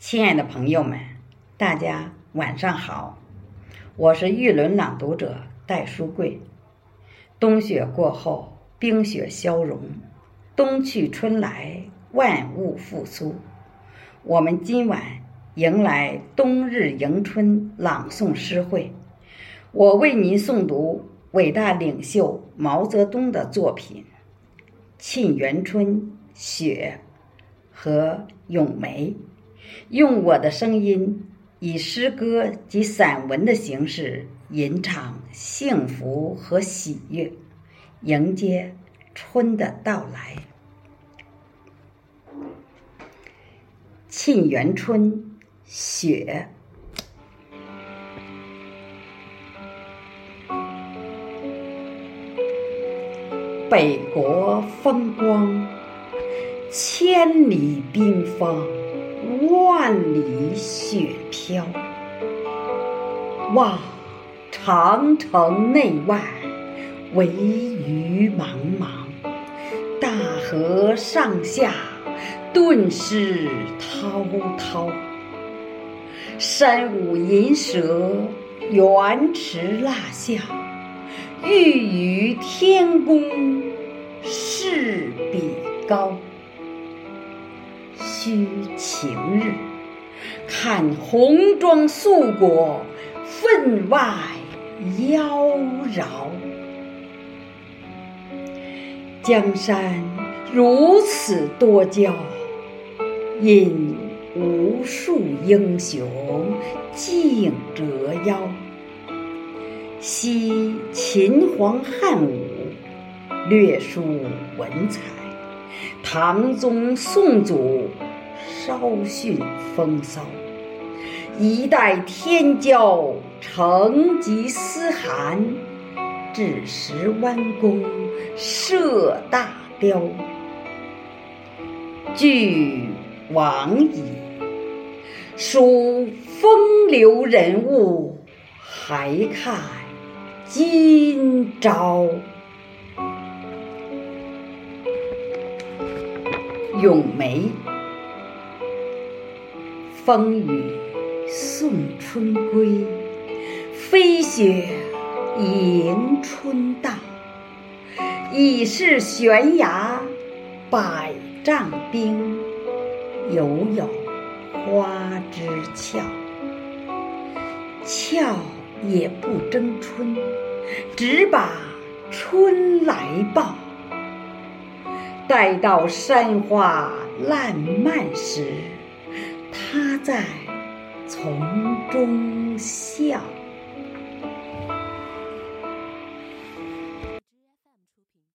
亲爱的朋友们，大家晚上好，我是玉轮朗读者戴书贵。冬雪过后，冰雪消融，冬去春来，万物复苏。我们今晚迎来冬日迎春朗诵诗会，我为您诵读伟大领袖毛泽东的作品《沁园春·雪》和《咏梅》。用我的声音，以诗歌及散文的形式吟唱幸福和喜悦，迎接春的到来。《沁园春·雪》，北国风光，千里冰封。万里雪飘，望长城内外，惟余莽莽；大河上下，顿失滔滔。山舞银蛇，原驰蜡象，欲与天公试比高。须晴日，看红装素裹，分外妖娆。江山如此多娇，引无数英雄竞折腰。惜秦皇汉武，略输文采；唐宗宋祖。稍逊风骚，一代天骄成吉思汗，只识弯弓射大雕。俱往矣，数风流人物，还看今朝。咏梅。风雨送春归，飞雪迎春到。已是悬崖百丈冰，犹有花枝俏。俏也不争春，只把春来报。待到山花烂漫时。他在丛中笑。